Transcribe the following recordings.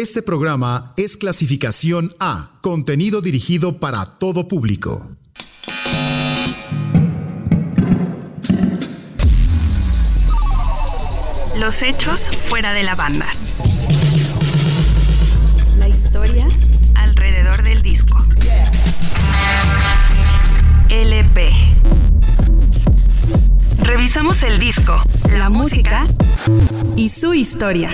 Este programa es clasificación A, contenido dirigido para todo público. Los hechos fuera de la banda. La historia alrededor del disco. LP. Revisamos el disco, la música y su historia.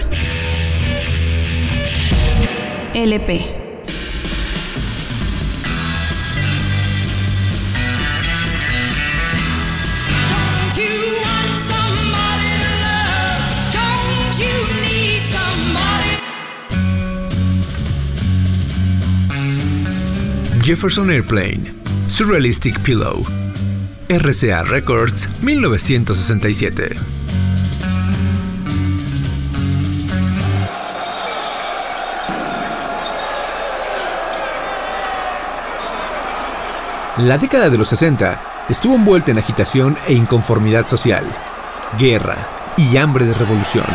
Somebody? Jefferson Airplane, Surrealistic Pillow, RCA Records, 1967. La década de los 60 estuvo envuelta en agitación e inconformidad social, guerra y hambre de revolución.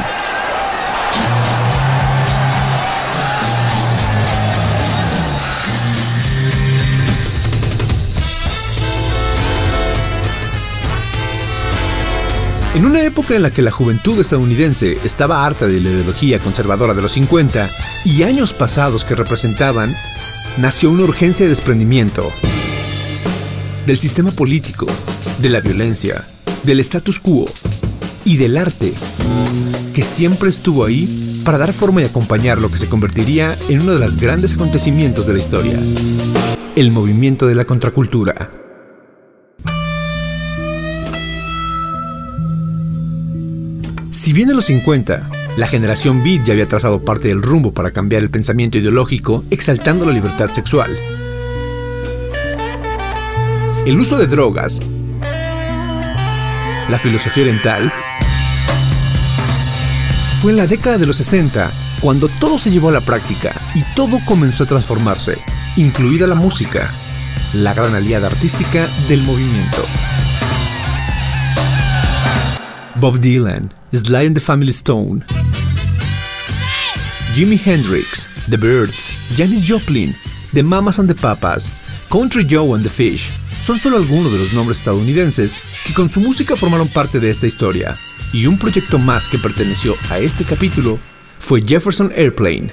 En una época en la que la juventud estadounidense estaba harta de la ideología conservadora de los 50 y años pasados que representaban, nació una urgencia de desprendimiento del sistema político, de la violencia, del status quo y del arte, que siempre estuvo ahí para dar forma y acompañar lo que se convertiría en uno de los grandes acontecimientos de la historia, el movimiento de la contracultura. Si bien en los 50, la generación Beat ya había trazado parte del rumbo para cambiar el pensamiento ideológico, exaltando la libertad sexual. El uso de drogas, la filosofía oriental, fue en la década de los 60 cuando todo se llevó a la práctica y todo comenzó a transformarse, incluida la música, la gran aliada artística del movimiento. Bob Dylan, Sly and the Family Stone, Jimi Hendrix, The Birds, Janis Joplin, The Mamas and the Papas, Country Joe and the Fish, son solo algunos de los nombres estadounidenses que con su música formaron parte de esta historia, y un proyecto más que perteneció a este capítulo fue Jefferson Airplane,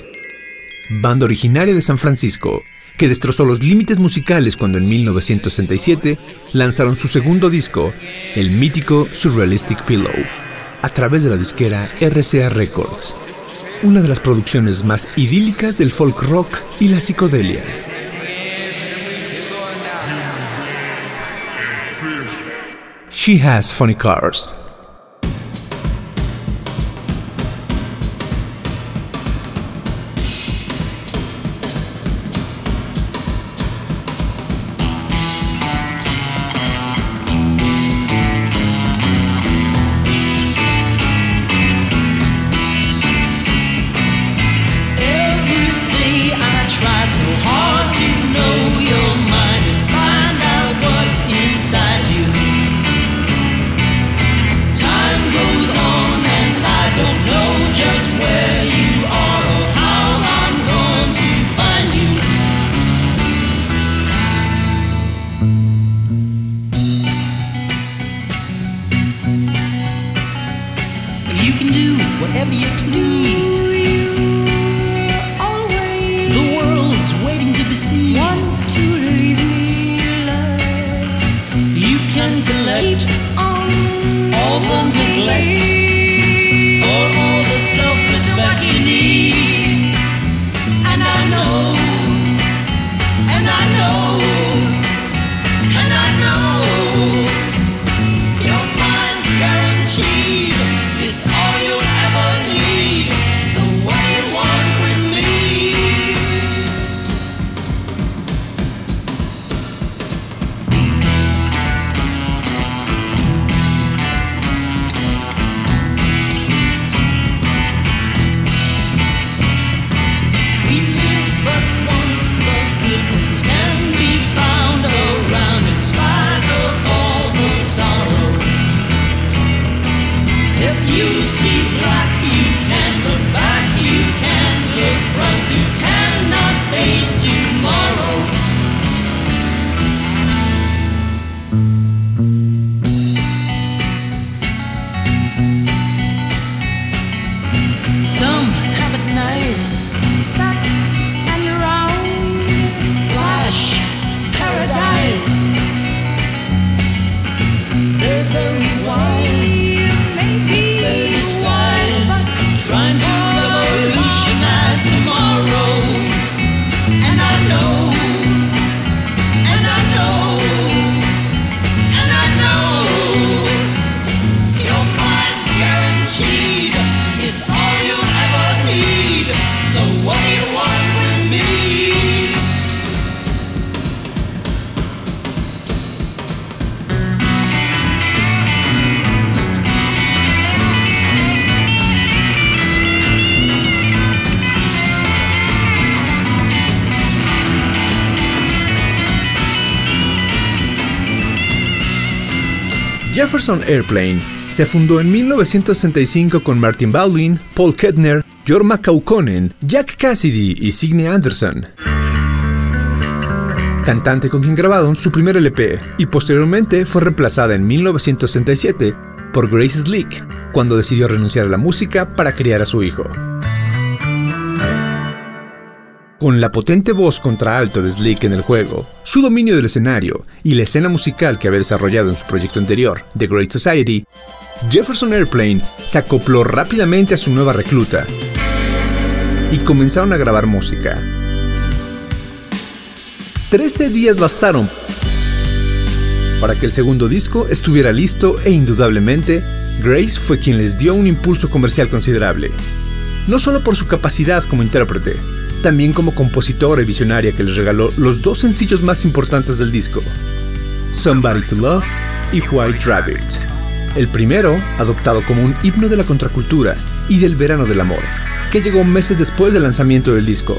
banda originaria de San Francisco, que destrozó los límites musicales cuando en 1967 lanzaron su segundo disco, el mítico Surrealistic Pillow, a través de la disquera RCA Records, una de las producciones más idílicas del folk rock y la psicodelia. She has funny cars. Jefferson Airplane se fundó en 1965 con Martin Bowlin, Paul Kettner, Jorma Kaukonen, Jack Cassidy y Signe Anderson. Cantante con quien grabaron su primer LP y posteriormente fue reemplazada en 1967 por Grace Slick cuando decidió renunciar a la música para criar a su hijo. Con la potente voz contraalto de Slick en el juego, su dominio del escenario y la escena musical que había desarrollado en su proyecto anterior, The Great Society, Jefferson Airplane se acopló rápidamente a su nueva recluta y comenzaron a grabar música. Trece días bastaron para que el segundo disco estuviera listo e indudablemente Grace fue quien les dio un impulso comercial considerable. No solo por su capacidad como intérprete, también como compositora y visionaria que les regaló los dos sencillos más importantes del disco, Somebody to Love y White Rabbit. El primero, adoptado como un himno de la contracultura y del verano del amor, que llegó meses después del lanzamiento del disco,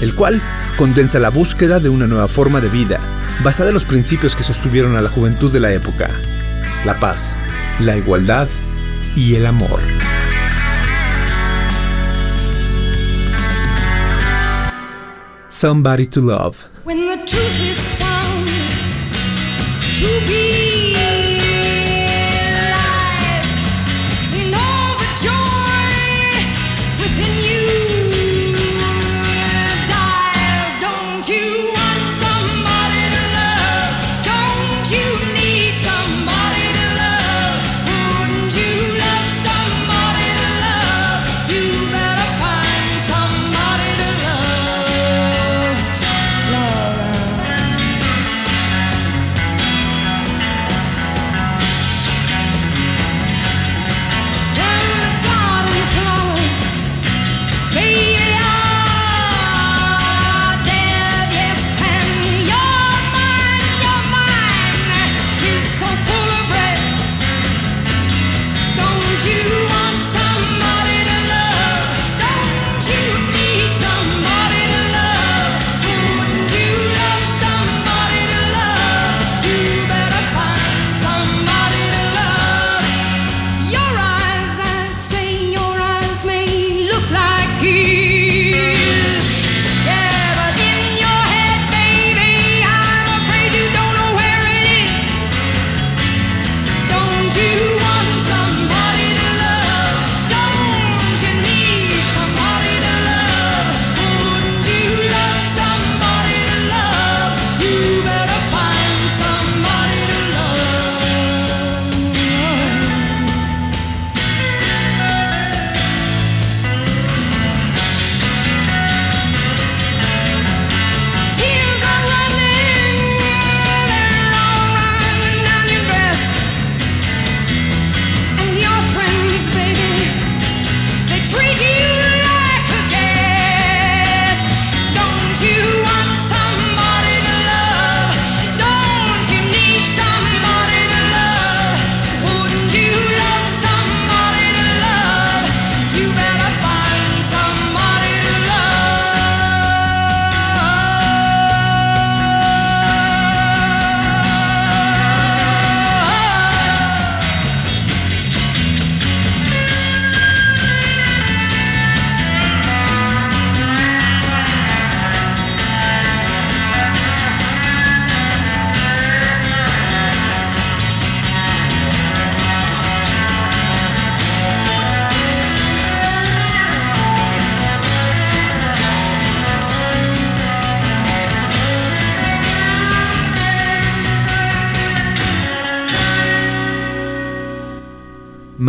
el cual condensa la búsqueda de una nueva forma de vida, basada en los principios que sostuvieron a la juventud de la época, la paz, la igualdad y el amor. Somebody to Love. When the truth is found to be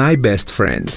My Best Friend.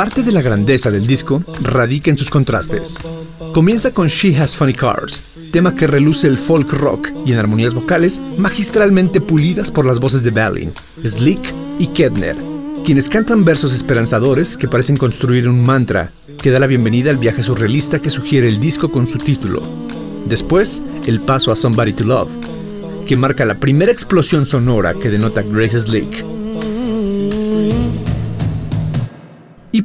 Parte de la grandeza del disco radica en sus contrastes. Comienza con She Has Funny Cars, tema que reluce el folk rock y en armonías vocales magistralmente pulidas por las voces de Balin, Slick y Kedner, quienes cantan versos esperanzadores que parecen construir un mantra que da la bienvenida al viaje surrealista que sugiere el disco con su título. Después, el paso a Somebody to Love, que marca la primera explosión sonora que denota Grace Slick.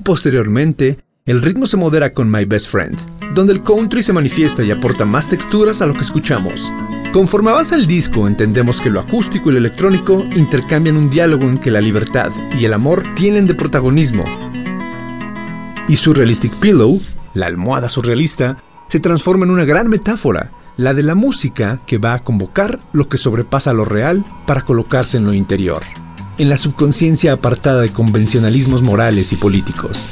Posteriormente, el ritmo se modera con My Best Friend, donde el country se manifiesta y aporta más texturas a lo que escuchamos. Conforme avanza el disco, entendemos que lo acústico y lo electrónico intercambian un diálogo en que la libertad y el amor tienen de protagonismo. Y Surrealistic Pillow, la almohada surrealista, se transforma en una gran metáfora, la de la música que va a convocar lo que sobrepasa lo real para colocarse en lo interior, en la subconsciencia apartada de convencionalismos morales y políticos,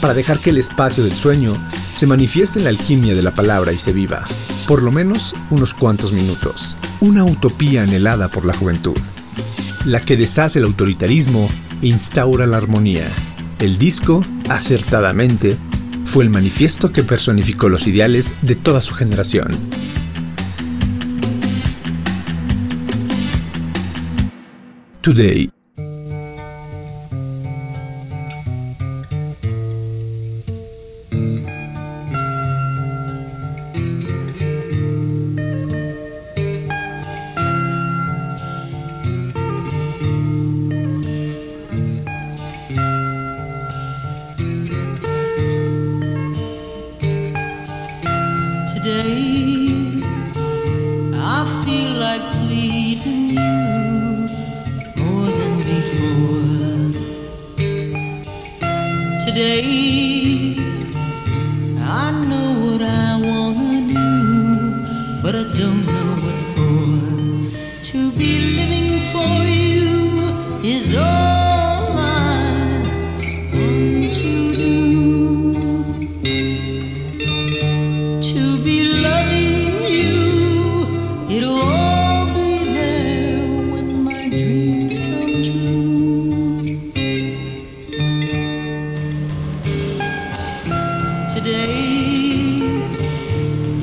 para dejar que el espacio del sueño se manifieste en la alquimia de la palabra y se viva, por lo menos unos cuantos minutos, una utopía anhelada por la juventud, la que deshace el autoritarismo e instaura la armonía. El disco, acertadamente, fue el manifiesto que personificó los ideales de toda su generación. Today,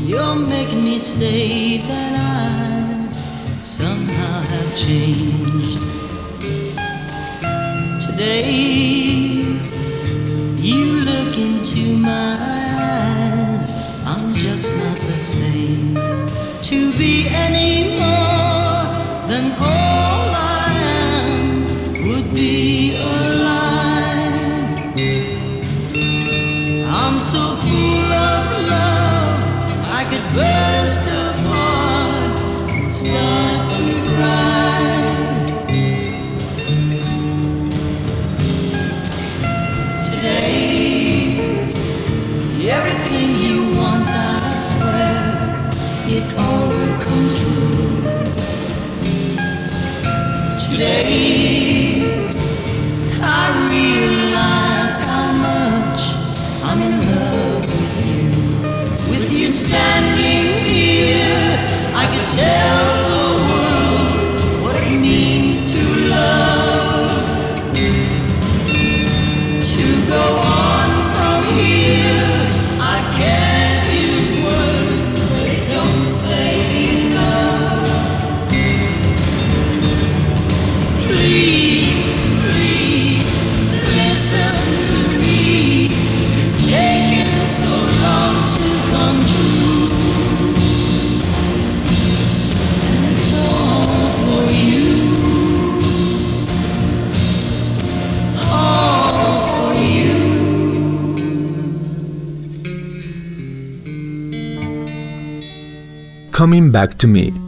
You're making me say that I somehow have changed. Coming Back to Me.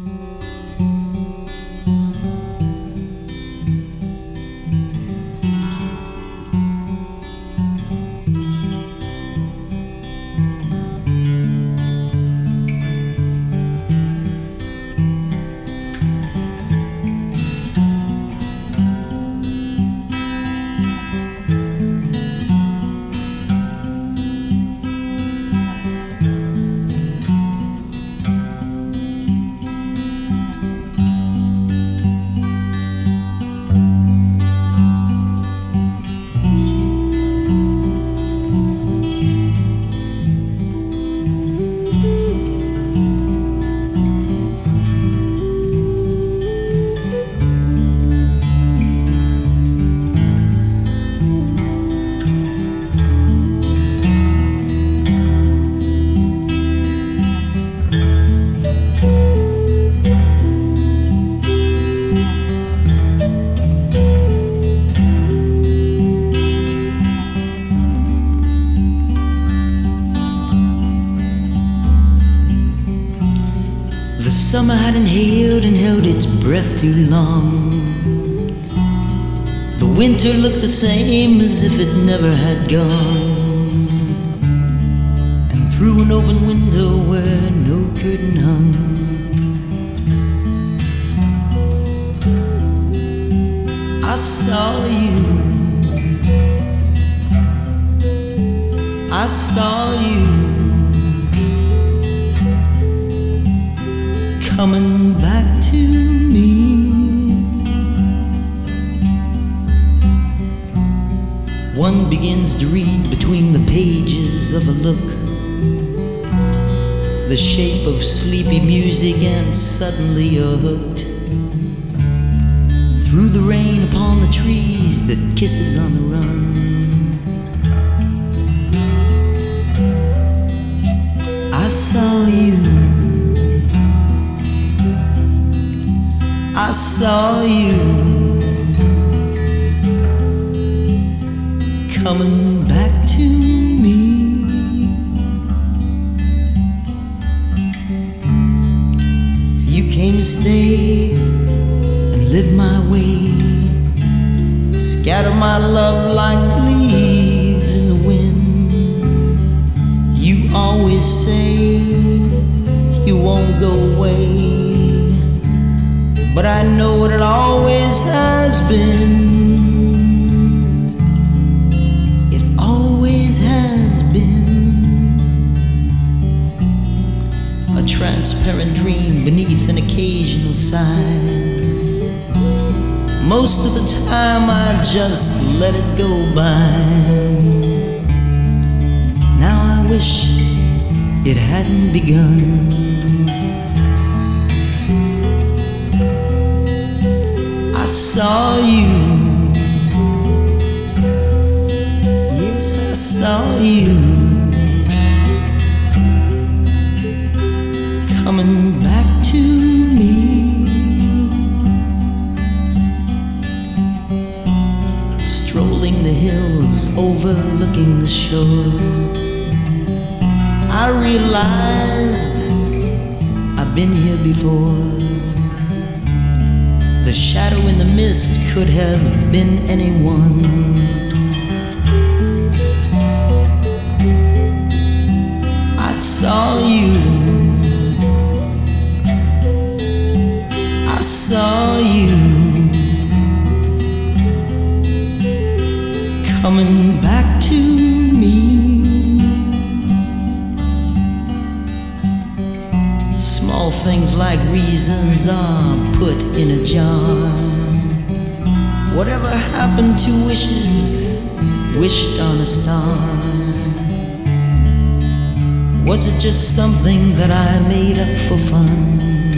Breath too long. The winter looked the same as if it never had gone. And through an open window where no curtain hung, I saw you. I saw you. coming back to One begins to read between the pages of a look, the shape of sleepy music, and suddenly you're hooked. Through the rain upon the trees that kisses on the run. I saw you. I saw you coming back to me. You came to stay and live my way, scatter my love like leaves in the wind. You always say you won't go away, but I know what it always has been. Transparent dream beneath an occasional sigh. Most of the time I just let it go by. Now I wish it hadn't begun. I saw you. Yes, I saw you. Coming back to me. Strolling the hills, overlooking the shore. I realize I've been here before. The shadow in the mist could have been anyone. Saw you coming back to me. Small things like reasons are put in a jar. Whatever happened to wishes wished on a star? Was it just something that I made up for fun?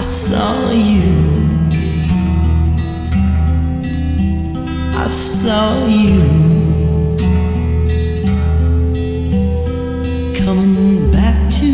I saw you. I saw you coming back to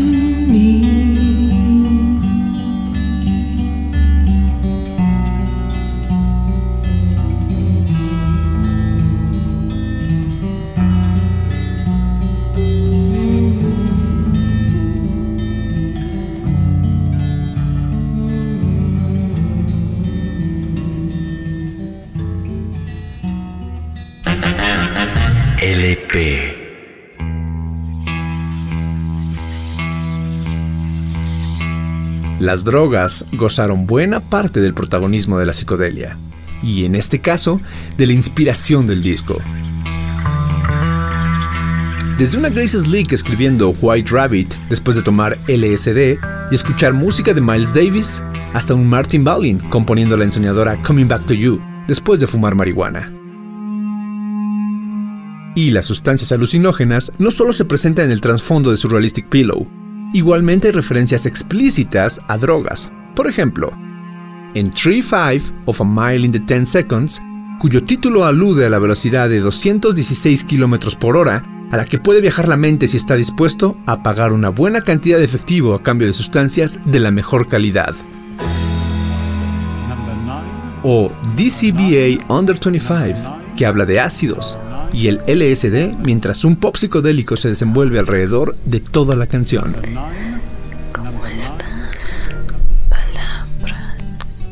Las drogas gozaron buena parte del protagonismo de la psicodelia, y en este caso, de la inspiración del disco. Desde una Grace Slick escribiendo White Rabbit después de tomar LSD y escuchar música de Miles Davis, hasta un Martin Balin componiendo la ensoñadora Coming Back to You después de fumar marihuana. Y las sustancias alucinógenas no solo se presentan en el trasfondo de Surrealistic Pillow, igualmente hay referencias explícitas a drogas. Por ejemplo, en 3-5 of a Mile in the 10 Seconds, cuyo título alude a la velocidad de 216 km por hora, a la que puede viajar la mente si está dispuesto a pagar una buena cantidad de efectivo a cambio de sustancias de la mejor calidad. O DCBA Under 25, que habla de ácidos, y el LSD mientras un pop psicodélico se desenvuelve alrededor de toda la canción. ¿Cómo está? Palabras.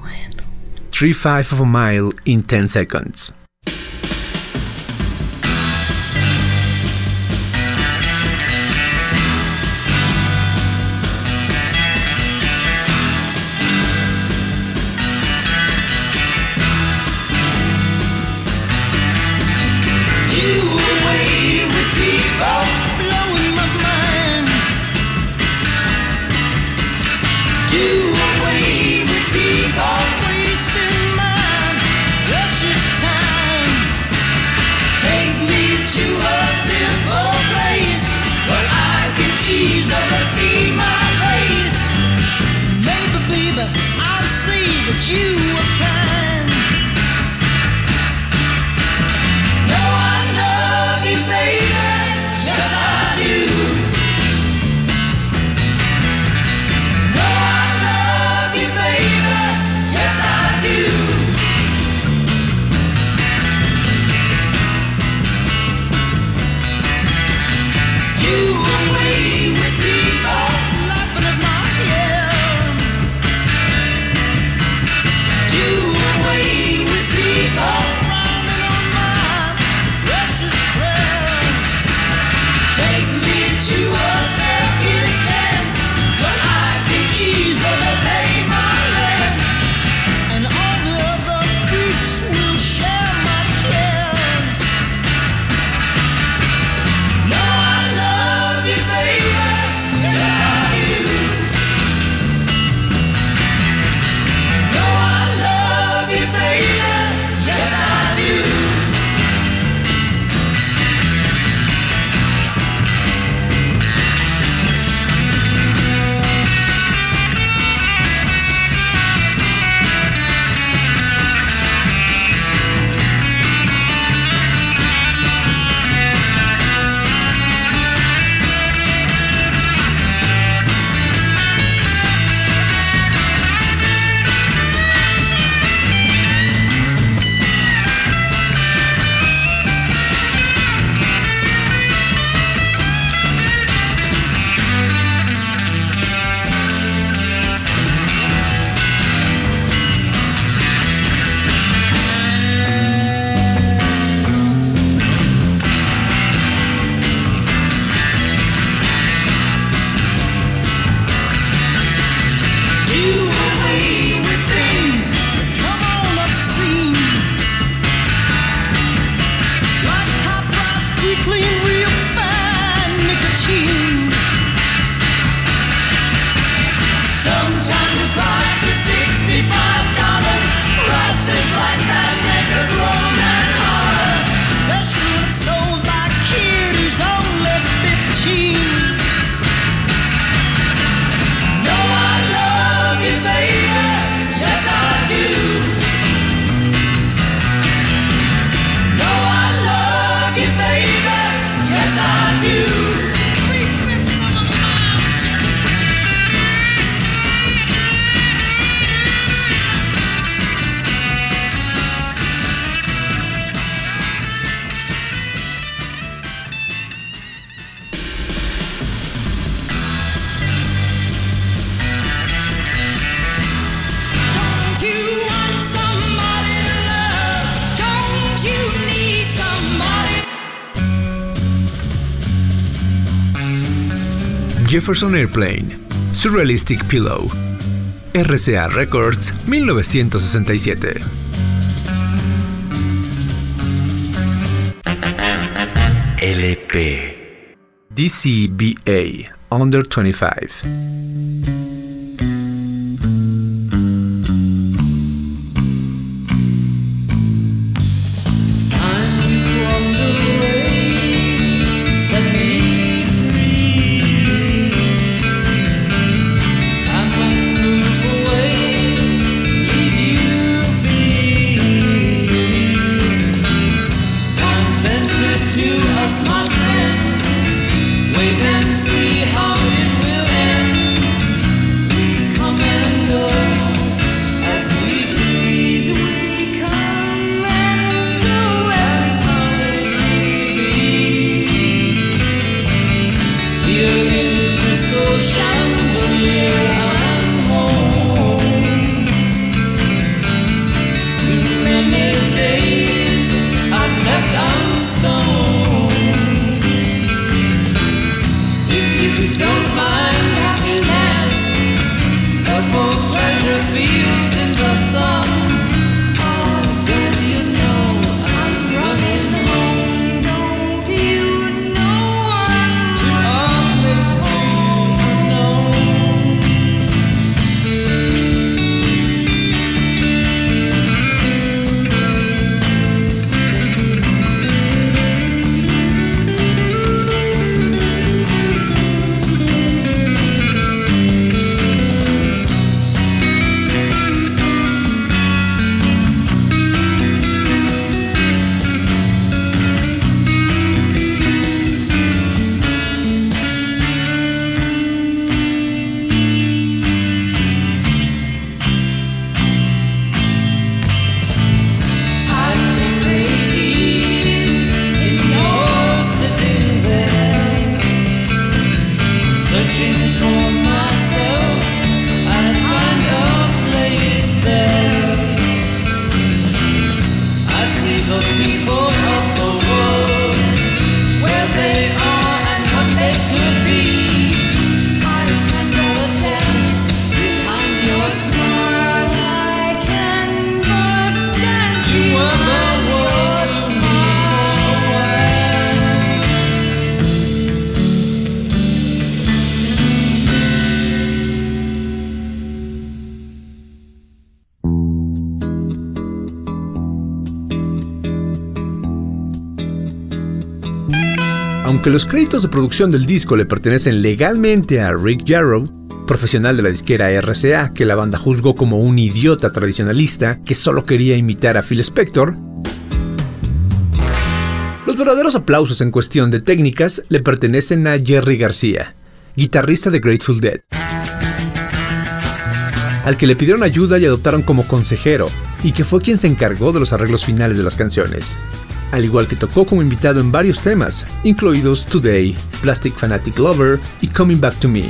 Bueno. 3-5 of a mile in 10 seconds. Jefferson Airplane, Surrealistic Pillow, RCA Records, 1967. LP. DCBA, Under 25. Aunque los créditos de producción del disco le pertenecen legalmente a Rick Jarrow, profesional de la disquera RCA, que la banda juzgó como un idiota tradicionalista que solo quería imitar a Phil Spector, los verdaderos aplausos en cuestión de técnicas le pertenecen a Jerry García, guitarrista de Grateful Dead, al que le pidieron ayuda y adoptaron como consejero, y que fue quien se encargó de los arreglos finales de las canciones al igual que tocó como invitado en varios temas, incluidos Today, Plastic Fanatic Lover y Coming Back to Me.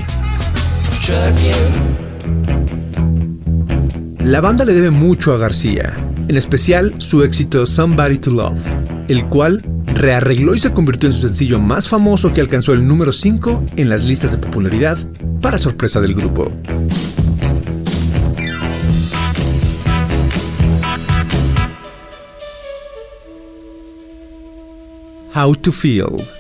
La banda le debe mucho a García, en especial su éxito Somebody to Love, el cual rearregló y se convirtió en su sencillo más famoso que alcanzó el número 5 en las listas de popularidad, para sorpresa del grupo. How to Feel.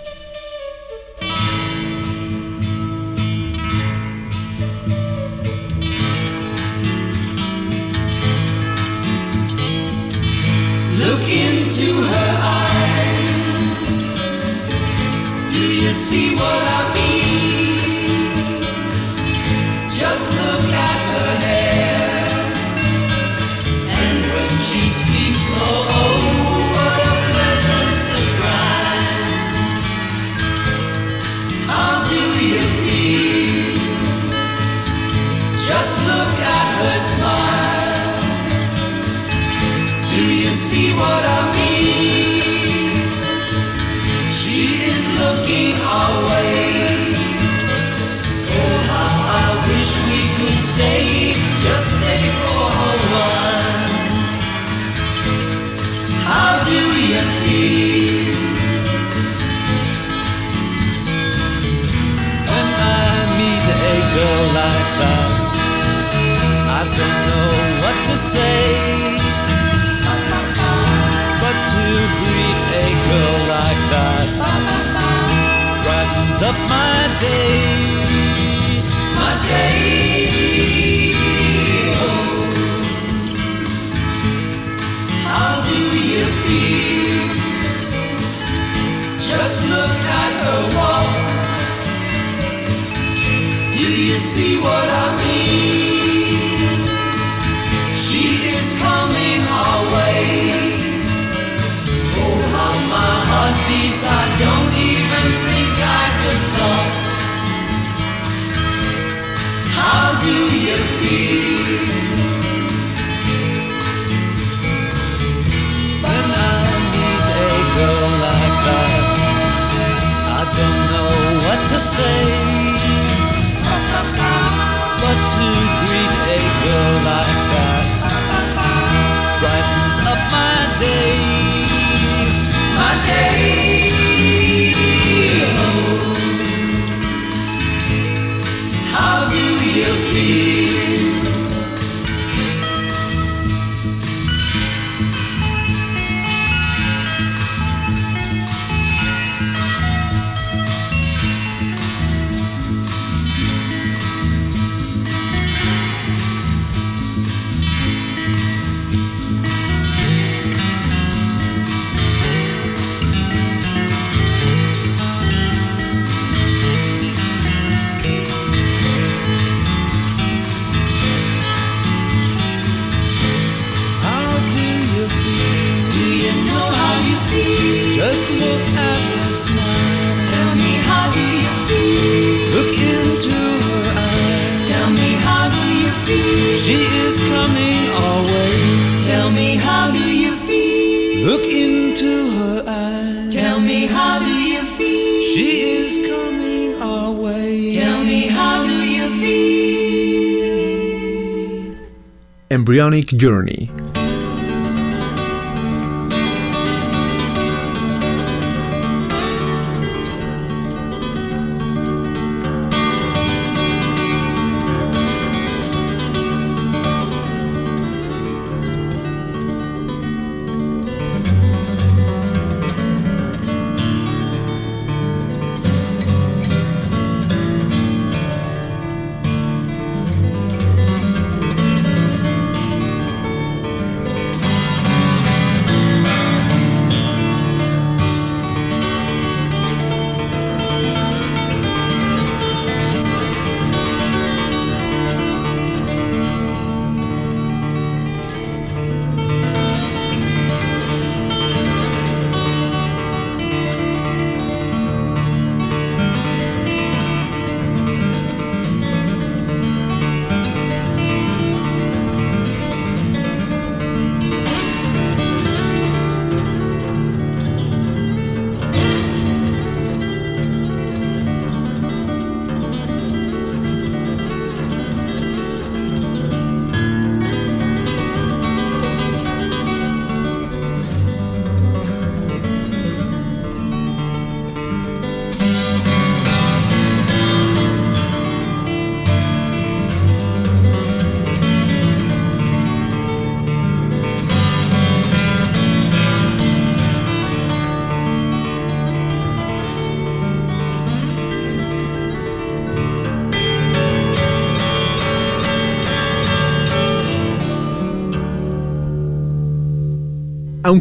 Embryonic Journey.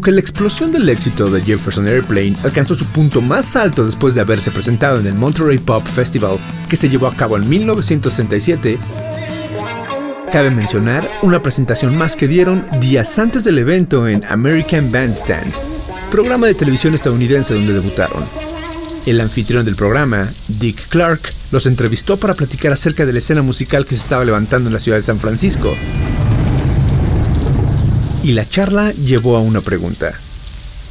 Aunque la explosión del éxito de Jefferson Airplane alcanzó su punto más alto después de haberse presentado en el Monterey Pop Festival que se llevó a cabo en 1967, cabe mencionar una presentación más que dieron días antes del evento en American Bandstand, programa de televisión estadounidense donde debutaron. El anfitrión del programa, Dick Clark, los entrevistó para platicar acerca de la escena musical que se estaba levantando en la ciudad de San Francisco. Y la charla llevó a una pregunta.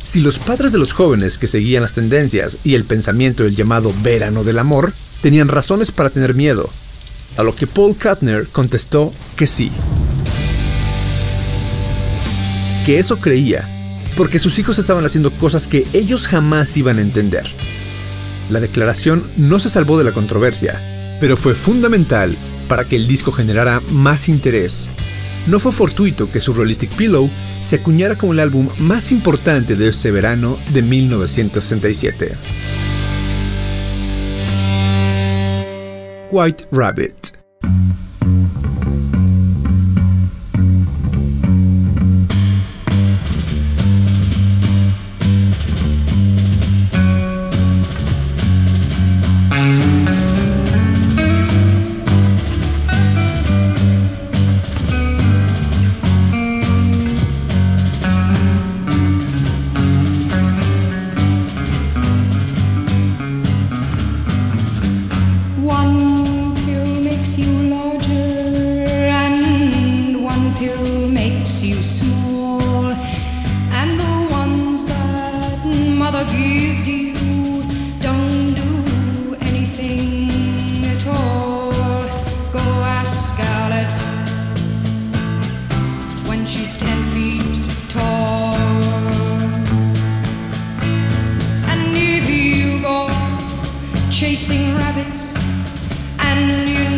Si los padres de los jóvenes que seguían las tendencias y el pensamiento del llamado verano del amor tenían razones para tener miedo, a lo que Paul Kuttner contestó que sí. Que eso creía, porque sus hijos estaban haciendo cosas que ellos jamás iban a entender. La declaración no se salvó de la controversia, pero fue fundamental para que el disco generara más interés. No fue fortuito que Surrealistic Pillow se acuñara como el álbum más importante de ese verano de 1967. White Rabbit. chasing rabbits and you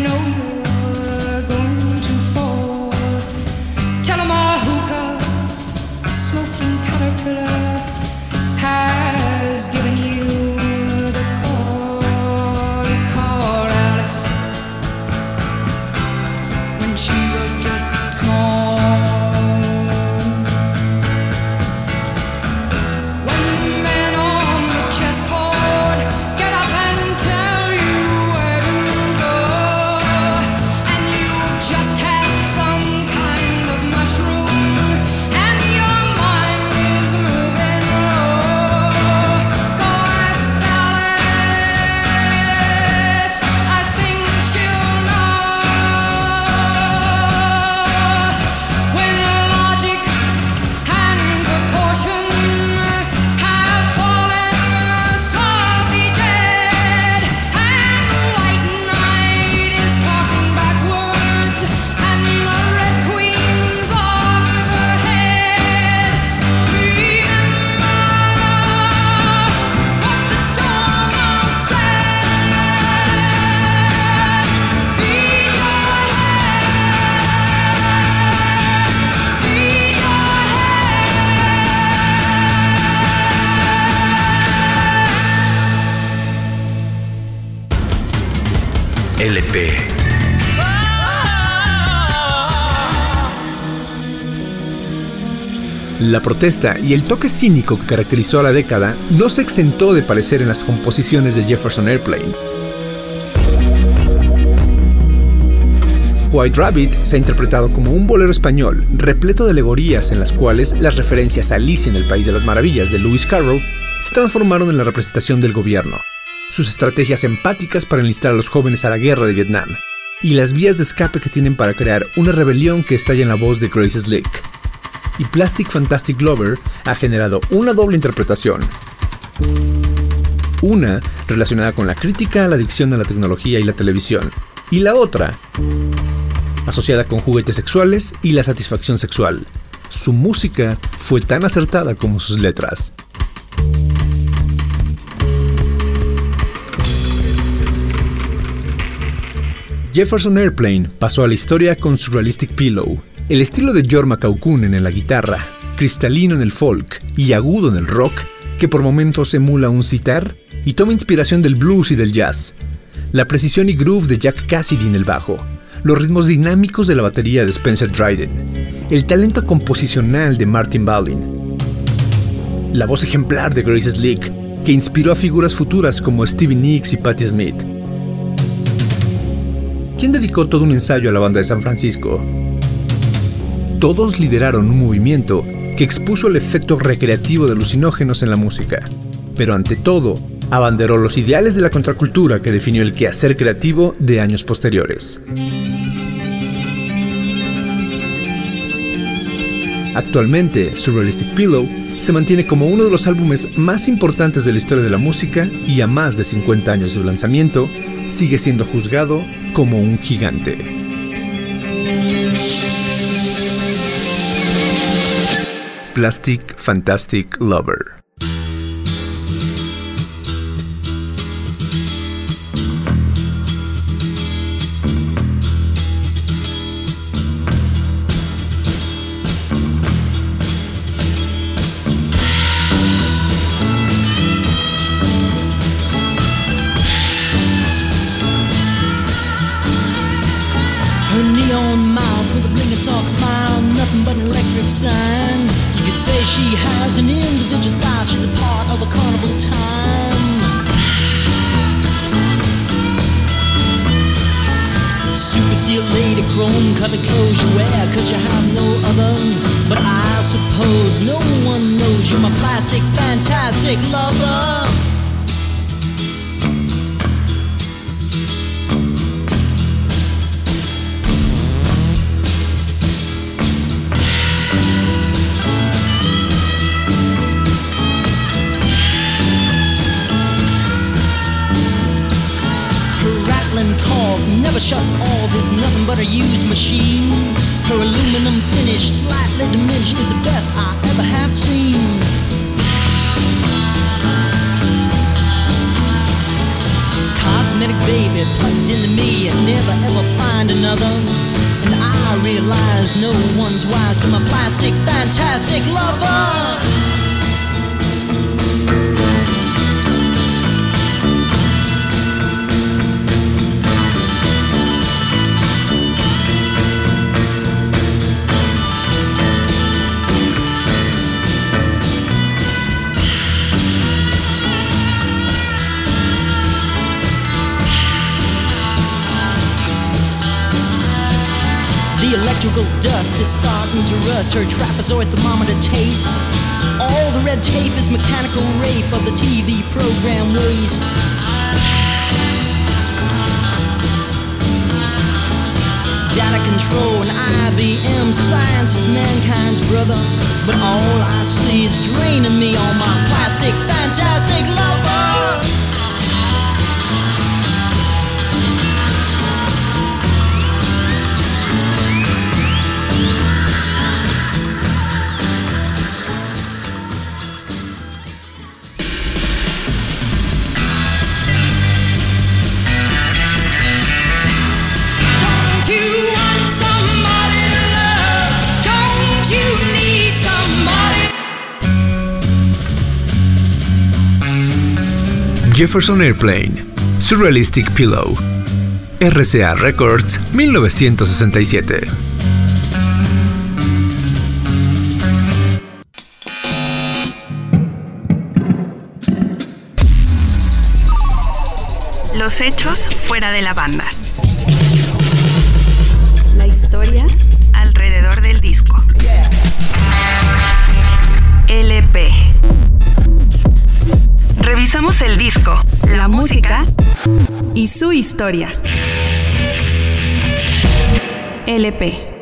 La protesta y el toque cínico que caracterizó a la década no se exentó de parecer en las composiciones de Jefferson Airplane. White Rabbit se ha interpretado como un bolero español repleto de alegorías en las cuales las referencias a Alicia en el País de las Maravillas de Lewis Carroll se transformaron en la representación del gobierno, sus estrategias empáticas para enlistar a los jóvenes a la guerra de Vietnam, y las vías de escape que tienen para crear una rebelión que estalla en la voz de Grace Slick. Y Plastic Fantastic Lover ha generado una doble interpretación. Una relacionada con la crítica a la adicción a la tecnología y la televisión, y la otra asociada con juguetes sexuales y la satisfacción sexual. Su música fue tan acertada como sus letras. Jefferson Airplane pasó a la historia con Surrealistic Pillow, el estilo de Jorma Kaukonen en la guitarra, cristalino en el folk y agudo en el rock, que por momentos emula un sitar y toma inspiración del blues y del jazz, la precisión y groove de Jack Cassidy en el bajo, los ritmos dinámicos de la batería de Spencer Dryden, el talento composicional de Martin Balin, la voz ejemplar de Grace Slick, que inspiró a figuras futuras como Stevie Nicks y Patti Smith. ¿Quién dedicó todo un ensayo a la banda de San Francisco? Todos lideraron un movimiento que expuso el efecto recreativo de alucinógenos en la música, pero ante todo, abanderó los ideales de la contracultura que definió el quehacer creativo de años posteriores. Actualmente, Surrealistic Pillow se mantiene como uno de los álbumes más importantes de la historia de la música y a más de 50 años de lanzamiento, sigue siendo juzgado como un gigante. Plastic Fantastic Lover. Chrome colored clothes you wear, cause you have no other. But I suppose no one knows you're my plastic, fantastic lover. Her trapezoid thermometer taste. All the red tape is mechanical rape of the TV program waste. Data control and IBM science is mankind's brother. But all I see is draining me on my plastic, fantastic lover. Jefferson Airplane, Surrealistic Pillow, RCA Records, 1967. Los hechos fuera de la banda. Revisamos el disco, la música y su historia. LP.